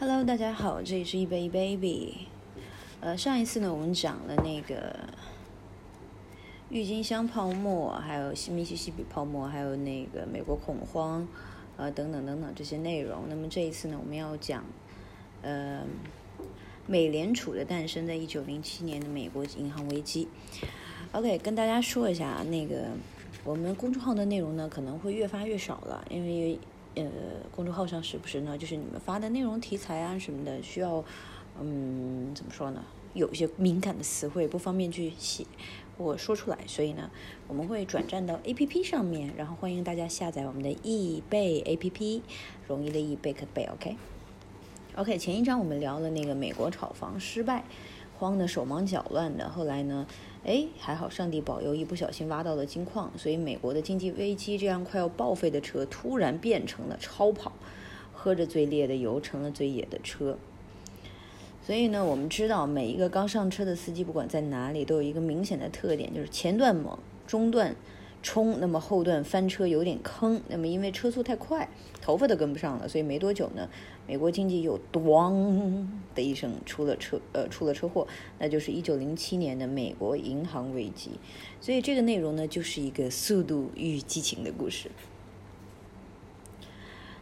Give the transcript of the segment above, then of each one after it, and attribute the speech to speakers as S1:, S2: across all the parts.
S1: Hello，大家好，这里是一杯 baby。呃，上一次呢，我们讲了那个郁金香泡沫，还有西密西西比泡沫，还有那个美国恐慌，呃，等等等等这些内容。那么这一次呢，我们要讲呃美联储的诞生，在一九零七年的美国银行危机。OK，跟大家说一下，那个我们公众号的内容呢，可能会越发越少了，因为。呃，公众号上时不时呢，就是你们发的内容题材啊什么的，需要，嗯，怎么说呢？有一些敏感的词汇不方便去写或说出来，所以呢，我们会转战到 A P P 上面，然后欢迎大家下载我们的易贝 A P P，容易的易贝克贝，OK？OK，前一章我们聊了那个美国炒房失败，慌得手忙脚乱的，后来呢？哎，还好，上帝保佑，一不小心挖到了金矿，所以美国的经济危机这样快要报废的车突然变成了超跑，喝着最烈的油成了最野的车。所以呢，我们知道每一个刚上车的司机，不管在哪里，都有一个明显的特点，就是前段猛，中段。冲，那么后段翻车有点坑，那么因为车速太快，头发都跟不上了，所以没多久呢，美国经济又咣的一声出了车，呃，出了车祸，那就是一九零七年的美国银行危机。所以这个内容呢，就是一个速度与激情的故事。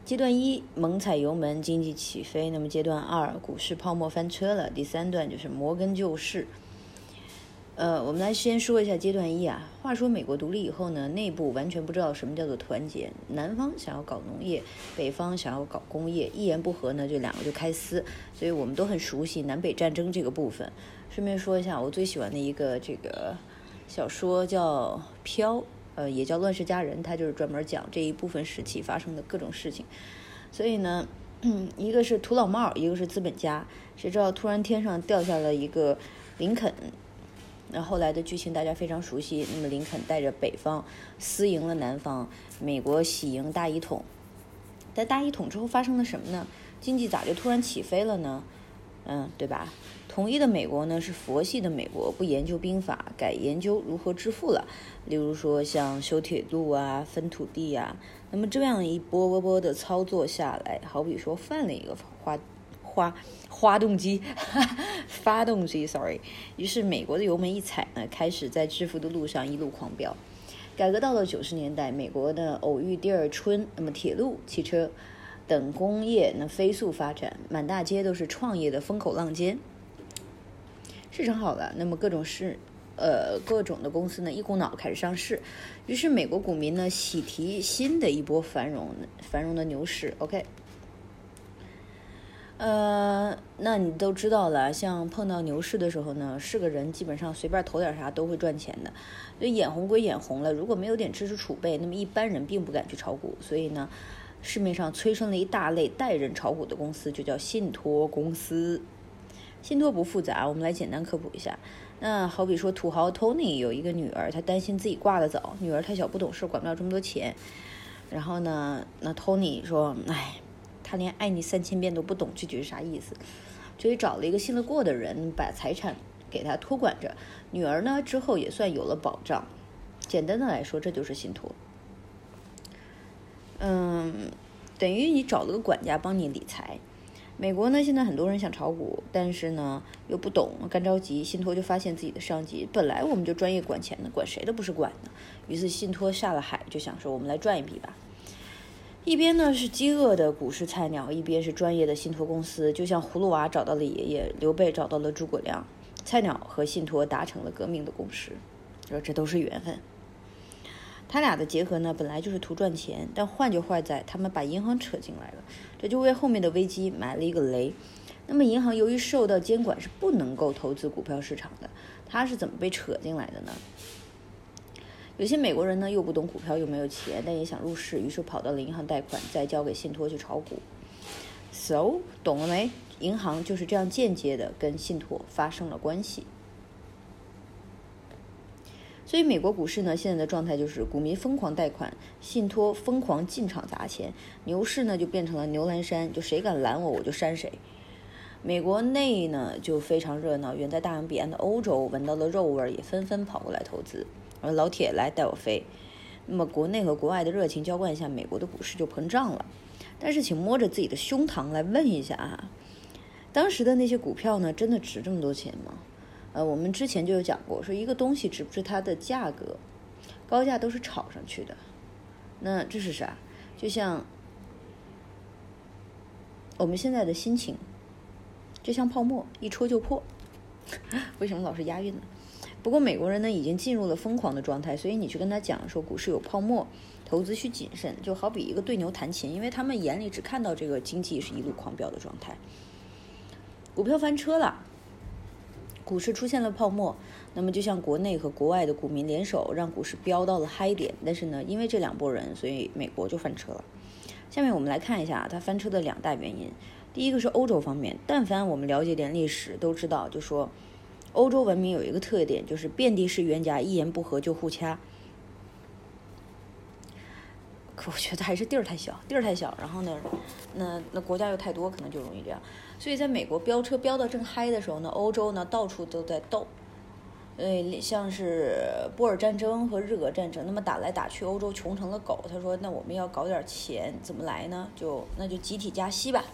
S1: 阶段一，猛踩油门，经济起飞；那么阶段二，股市泡沫翻车了；第三段就是摩根救市。呃，我们来先说一下阶段一啊。话说美国独立以后呢，内部完全不知道什么叫做团结。南方想要搞农业，北方想要搞工业，一言不合呢，就两个就开撕。所以我们都很熟悉南北战争这个部分。顺便说一下，我最喜欢的一个这个小说叫《飘》，呃，也叫《乱世佳人》，它就是专门讲这一部分时期发生的各种事情。所以呢，一个是土老帽，一个是资本家。谁知道突然天上掉下了一个林肯？那后来的剧情大家非常熟悉。那么林肯带着北方私赢了南方，美国喜迎大一统。在大一统之后发生了什么呢？经济咋就突然起飞了呢？嗯，对吧？统一的美国呢是佛系的美国，不研究兵法，改研究如何致富了。例如说像修铁路啊、分土地呀。那么这样一波波波的操作下来，好比说犯了一个花。花发动机，发动机，sorry。于是美国的油门一踩呢，开始在致富的路上一路狂飙。改革到了九十年代，美国的偶遇第二春，那么铁路、汽车等工业呢飞速发展，满大街都是创业的风口浪尖。市场好了，那么各种市，呃，各种的公司呢一股脑开始上市，于是美国股民呢喜提新的一波繁荣，繁荣的牛市。OK。呃，那你都知道了，像碰到牛市的时候呢，是个人基本上随便投点啥都会赚钱的。所以眼红归眼红了，如果没有点知识储备，那么一般人并不敢去炒股。所以呢，市面上催生了一大类代人炒股的公司，就叫信托公司。信托不复杂，我们来简单科普一下。那好比说，土豪 Tony 有一个女儿，他担心自己挂的早，女儿太小不懂事，管不了这么多钱。然后呢，那 Tony 说，哎。他连爱你三千遍都不懂，具体是啥意思？所以找了一个信得过的人，把财产给他托管着。女儿呢，之后也算有了保障。简单的来说，这就是信托。嗯，等于你找了个管家帮你理财。美国呢，现在很多人想炒股，但是呢又不懂，干着急。信托就发现自己的商机，本来我们就专业管钱的，管谁都不是管的。于是信托下了海，就想说我们来赚一笔吧。一边呢是饥饿的股市菜鸟，一边是专业的信托公司，就像葫芦娃找到了爷爷，刘备找到了诸葛亮，菜鸟和信托达成了革命的共识，说这都是缘分。他俩的结合呢，本来就是图赚钱，但坏就坏在他们把银行扯进来了，这就为后面的危机埋了一个雷。那么银行由于受到监管，是不能够投资股票市场的，它是怎么被扯进来的呢？有些美国人呢又不懂股票又没有钱，但也想入市，于是跑到了银行贷款，再交给信托去炒股。So，懂了没？银行就是这样间接的跟信托发生了关系。所以美国股市呢现在的状态就是股民疯狂贷款，信托疯狂进场砸钱，牛市呢就变成了牛栏山，就谁敢拦我我就扇谁。美国内呢就非常热闹，远在大洋彼岸的欧洲闻到了肉味儿，也纷纷跑过来投资。而老铁来带我飞，那么国内和国外的热情浇灌下，美国的股市就膨胀了。但是，请摸着自己的胸膛来问一下啊，当时的那些股票呢，真的值这么多钱吗？呃，我们之前就有讲过，说一个东西值不值它的价格，高价都是炒上去的。那这是啥？就像我们现在的心情，就像泡沫，一戳就破。为什么老是押韵呢？不过美国人呢，已经进入了疯狂的状态，所以你去跟他讲说股市有泡沫，投资需谨慎，就好比一个对牛弹琴，因为他们眼里只看到这个经济是一路狂飙的状态，股票翻车了，股市出现了泡沫，那么就像国内和国外的股民联手让股市飙到了嗨点，但是呢，因为这两拨人，所以美国就翻车了。下面我们来看一下它翻车的两大原因，第一个是欧洲方面，但凡我们了解点历史都知道，就说。欧洲文明有一个特点，就是遍地是冤家，一言不合就互掐。可我觉得还是地儿太小，地儿太小，然后呢，那那国家又太多，可能就容易这样。所以在美国飙车飙到正嗨的时候呢，欧洲呢到处都在斗。呃，像是波尔战争和日俄战争，那么打来打去，欧洲穷成了狗。他说：“那我们要搞点钱，怎么来呢？就那就集体加息吧。”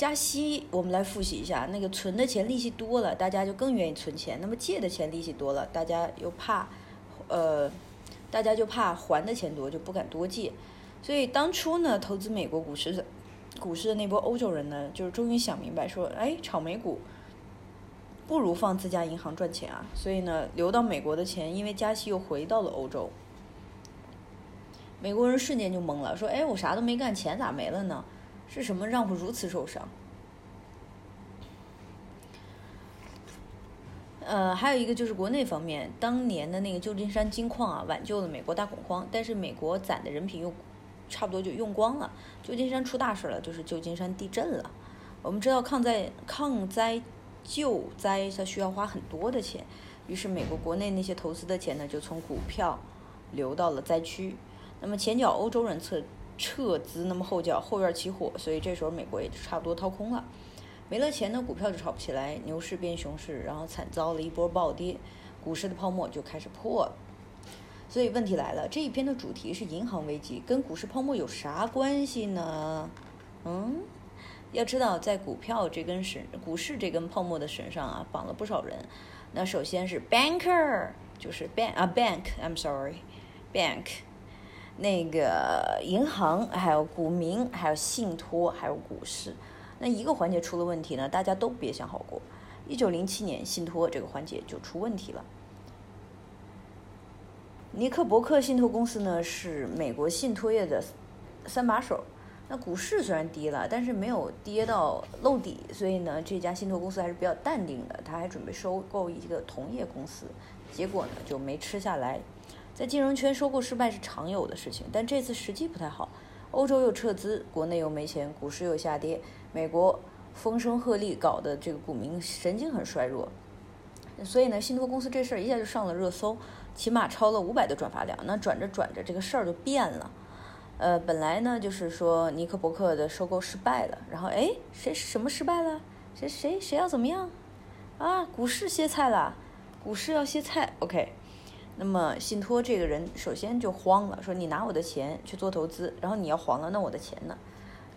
S1: 加息，我们来复习一下。那个存的钱利息多了，大家就更愿意存钱。那么借的钱利息多了，大家又怕，呃，大家就怕还的钱多，就不敢多借。所以当初呢，投资美国股市的股市的那波欧洲人呢，就是终于想明白说，哎，炒美股不如放自家银行赚钱啊。所以呢，流到美国的钱，因为加息又回到了欧洲。美国人瞬间就懵了，说，哎，我啥都没干，钱咋没了呢？是什么让我如此受伤？呃，还有一个就是国内方面，当年的那个旧金山金矿啊，挽救了美国大恐慌，但是美国攒的人品又差不多就用光了，旧金山出大事了，就是旧金山地震了。我们知道抗灾抗灾救灾它需要花很多的钱，于是美国国内那些投资的钱呢，就从股票流到了灾区。那么前脚欧洲人撤。撤资，那么后脚后院起火，所以这时候美国也就差不多掏空了，没了钱呢，股票就炒不起来，牛市变熊市，然后惨遭了一波暴跌，股市的泡沫就开始破了。所以问题来了，这一篇的主题是银行危机，跟股市泡沫有啥关系呢？嗯，要知道在股票这根绳，股市这根泡沫的绳上啊，绑了不少人。那首先是 banker，就是 bank 啊 bank，I'm sorry，bank。那个银行，还有股民，还有信托，还有股市，那一个环节出了问题呢，大家都别想好过。一九零七年，信托这个环节就出问题了。尼克伯克信托公司呢是美国信托业的三把手。那股市虽然低了，但是没有跌到漏底，所以呢，这家信托公司还是比较淡定的。他还准备收购一个同业公司，结果呢就没吃下来。在金融圈收购失败是常有的事情，但这次时机不太好。欧洲又撤资，国内又没钱，股市又下跌，美国风声鹤唳，搞得这个股民神经很衰弱。所以呢，信托公司这事儿一下就上了热搜，起码超了五百的转发量。那转着转着，这个事儿就变了。呃，本来呢就是说尼克伯克的收购失败了，然后哎，谁什么失败了？谁谁谁要怎么样？啊，股市歇菜了，股市要歇菜。OK。那么信托这个人首先就慌了，说你拿我的钱去做投资，然后你要黄了，那我的钱呢？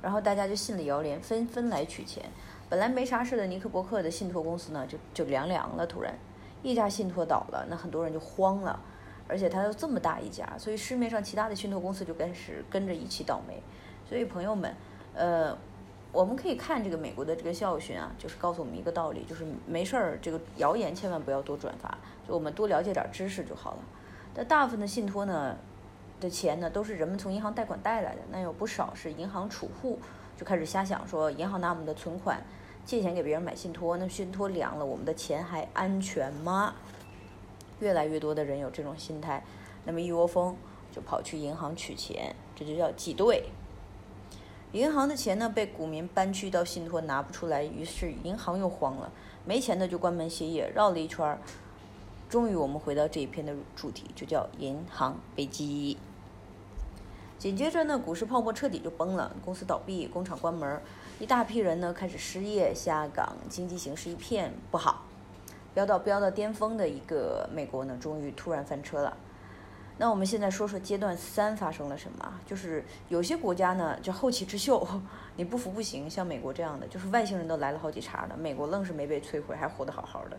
S1: 然后大家就信了谣言，纷纷来取钱。本来没啥事的尼克伯克的信托公司呢，就就凉凉了。突然，一家信托倒了，那很多人就慌了，而且他又这么大一家，所以市面上其他的信托公司就开始跟着一起倒霉。所以朋友们，呃。我们可以看这个美国的这个教训啊，就是告诉我们一个道理，就是没事儿，这个谣言千万不要多转发，就我们多了解点知识就好了。但大部分的信托呢的钱呢，都是人们从银行贷款贷来的，那有不少是银行储户就开始瞎想，说银行拿我们的存款借钱给别人买信托，那信托凉了，我们的钱还安全吗？越来越多的人有这种心态，那么一窝蜂就跑去银行取钱，这就叫挤兑。银行的钱呢被股民搬去到信托拿不出来，于是银行又慌了，没钱的就关门歇业，绕了一圈，终于我们回到这一篇的主题，就叫银行危机。紧接着呢，股市泡沫彻底就崩了，公司倒闭，工厂关门，一大批人呢开始失业下岗，经济形势一片不好，飙到飙到巅峰的一个美国呢，终于突然翻车了。那我们现在说说阶段三发生了什么？就是有些国家呢，就后起之秀，你不服不行。像美国这样的，就是外星人都来了好几茬了，美国愣是没被摧毁，还活得好好的。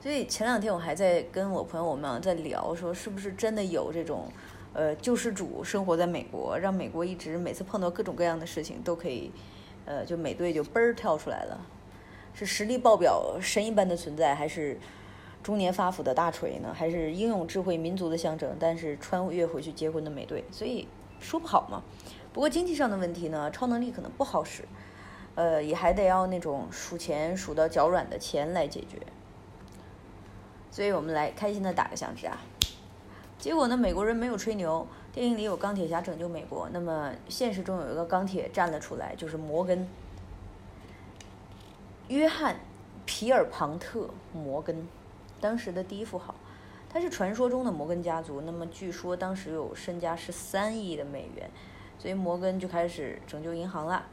S1: 所以前两天我还在跟我朋友我们在聊，说是不是真的有这种，呃，救世主生活在美国，让美国一直每次碰到各种各样的事情都可以，呃，就美队就嘣儿跳出来了，是实力爆表神一般的存在，还是？中年发福的大锤呢，还是英勇智慧民族的象征？但是穿越回去结婚的美队，所以说不好嘛。不过经济上的问题呢，超能力可能不好使，呃，也还得要那种数钱数到脚软的钱来解决。所以我们来开心的打个响指啊！结果呢，美国人没有吹牛，电影里有钢铁侠拯救美国，那么现实中有一个钢铁站了出来，就是摩根，约翰皮尔庞特摩根。当时的第一富豪，他是传说中的摩根家族。那么据说当时有身家十三亿的美元，所以摩根就开始拯救银行了。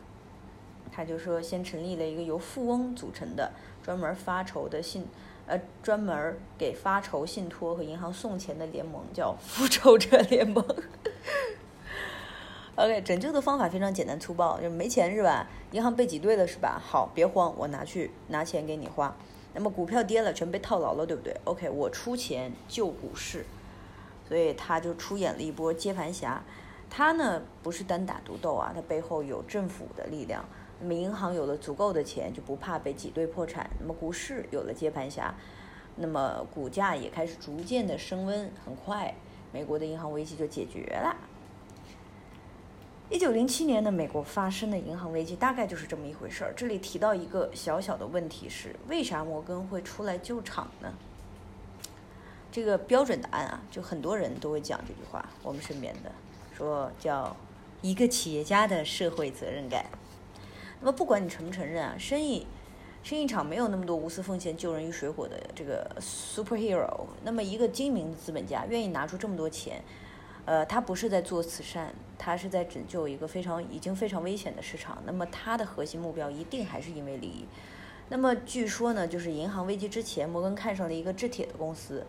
S1: 他就说，先成立了一个由富翁组成的专门发愁的信，呃，专门给发愁信托和银行送钱的联盟，叫复仇者联盟。OK，拯救的方法非常简单粗暴，就没钱是吧？银行被挤兑了是吧？好，别慌，我拿去拿钱给你花。那么股票跌了，全被套牢了，对不对？OK，我出钱救股市，所以他就出演了一波接盘侠。他呢不是单打独斗啊，他背后有政府的力量。那么银行有了足够的钱，就不怕被挤兑破产。那么股市有了接盘侠，那么股价也开始逐渐的升温。很快，美国的银行危机就解决了。一九零七年的美国发生的银行危机大概就是这么一回事儿。这里提到一个小小的问题是：为啥摩根会出来救场呢？这个标准答案啊，就很多人都会讲这句话。我们身边的说叫一个企业家的社会责任感。那么不管你承不承认啊，生意生意场没有那么多无私奉献、救人于水火的这个 superhero。那么一个精明的资本家愿意拿出这么多钱。呃，他不是在做慈善，他是在拯救一个非常已经非常危险的市场。那么他的核心目标一定还是因为利益。那么据说呢，就是银行危机之前，摩根看上了一个制铁的公司。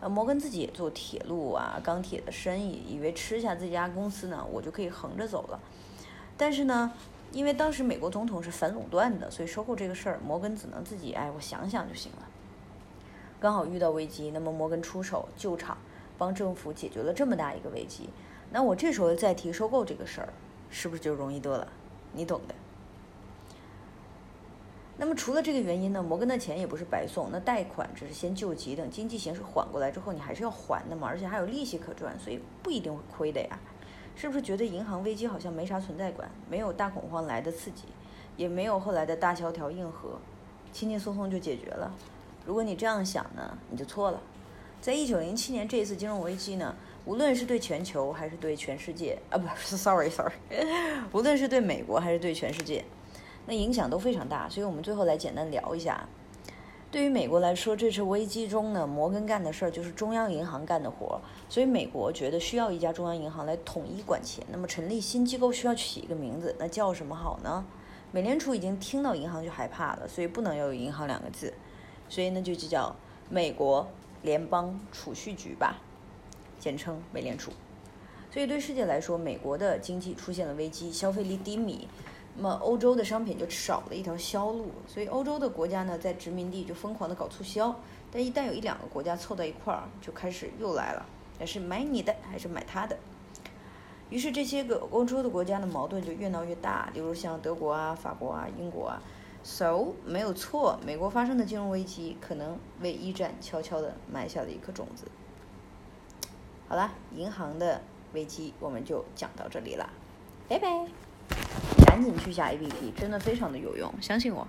S1: 呃，摩根自己也做铁路啊、钢铁的生意，以为吃下这家公司呢，我就可以横着走了。但是呢，因为当时美国总统是反垄断的，所以收购这个事儿，摩根只能自己哎，我想想就行了。刚好遇到危机，那么摩根出手救场。帮政府解决了这么大一个危机，那我这时候再提收购这个事儿，是不是就容易多了？你懂的。那么除了这个原因呢，摩根的钱也不是白送，那贷款只是先救急，等经济形势缓过来之后，你还是要还的嘛，而且还有利息可赚，所以不一定会亏的呀。是不是觉得银行危机好像没啥存在感，没有大恐慌来的刺激，也没有后来的大萧条硬核，轻轻松松就解决了？如果你这样想呢，你就错了。在一九零七年这一次金融危机呢，无论是对全球还是对全世界啊，不是，sorry sorry，无论是对美国还是对全世界，那影响都非常大。所以我们最后来简单聊一下，对于美国来说，这次危机中呢，摩根干的事儿就是中央银行干的活儿，所以美国觉得需要一家中央银行来统一管钱。那么成立新机构需要起一个名字，那叫什么好呢？美联储已经听到银行就害怕了，所以不能要有银行两个字，所以呢就就叫美国。联邦储蓄局吧，简称美联储。所以对世界来说，美国的经济出现了危机，消费力低迷，那么欧洲的商品就少了一条销路。所以欧洲的国家呢，在殖民地就疯狂的搞促销，但一旦有一两个国家凑在一块儿，就开始又来了，那是买你的还是买他的？于是这些个欧洲的国家的矛盾就越闹越大，例如像德国啊、法国啊、英国啊。So 没有错，美国发生的金融危机可能为一战悄悄地埋下了一颗种子。好了，银行的危机我们就讲到这里了，拜拜！赶紧去下 APP，真的非常的有用，相信我。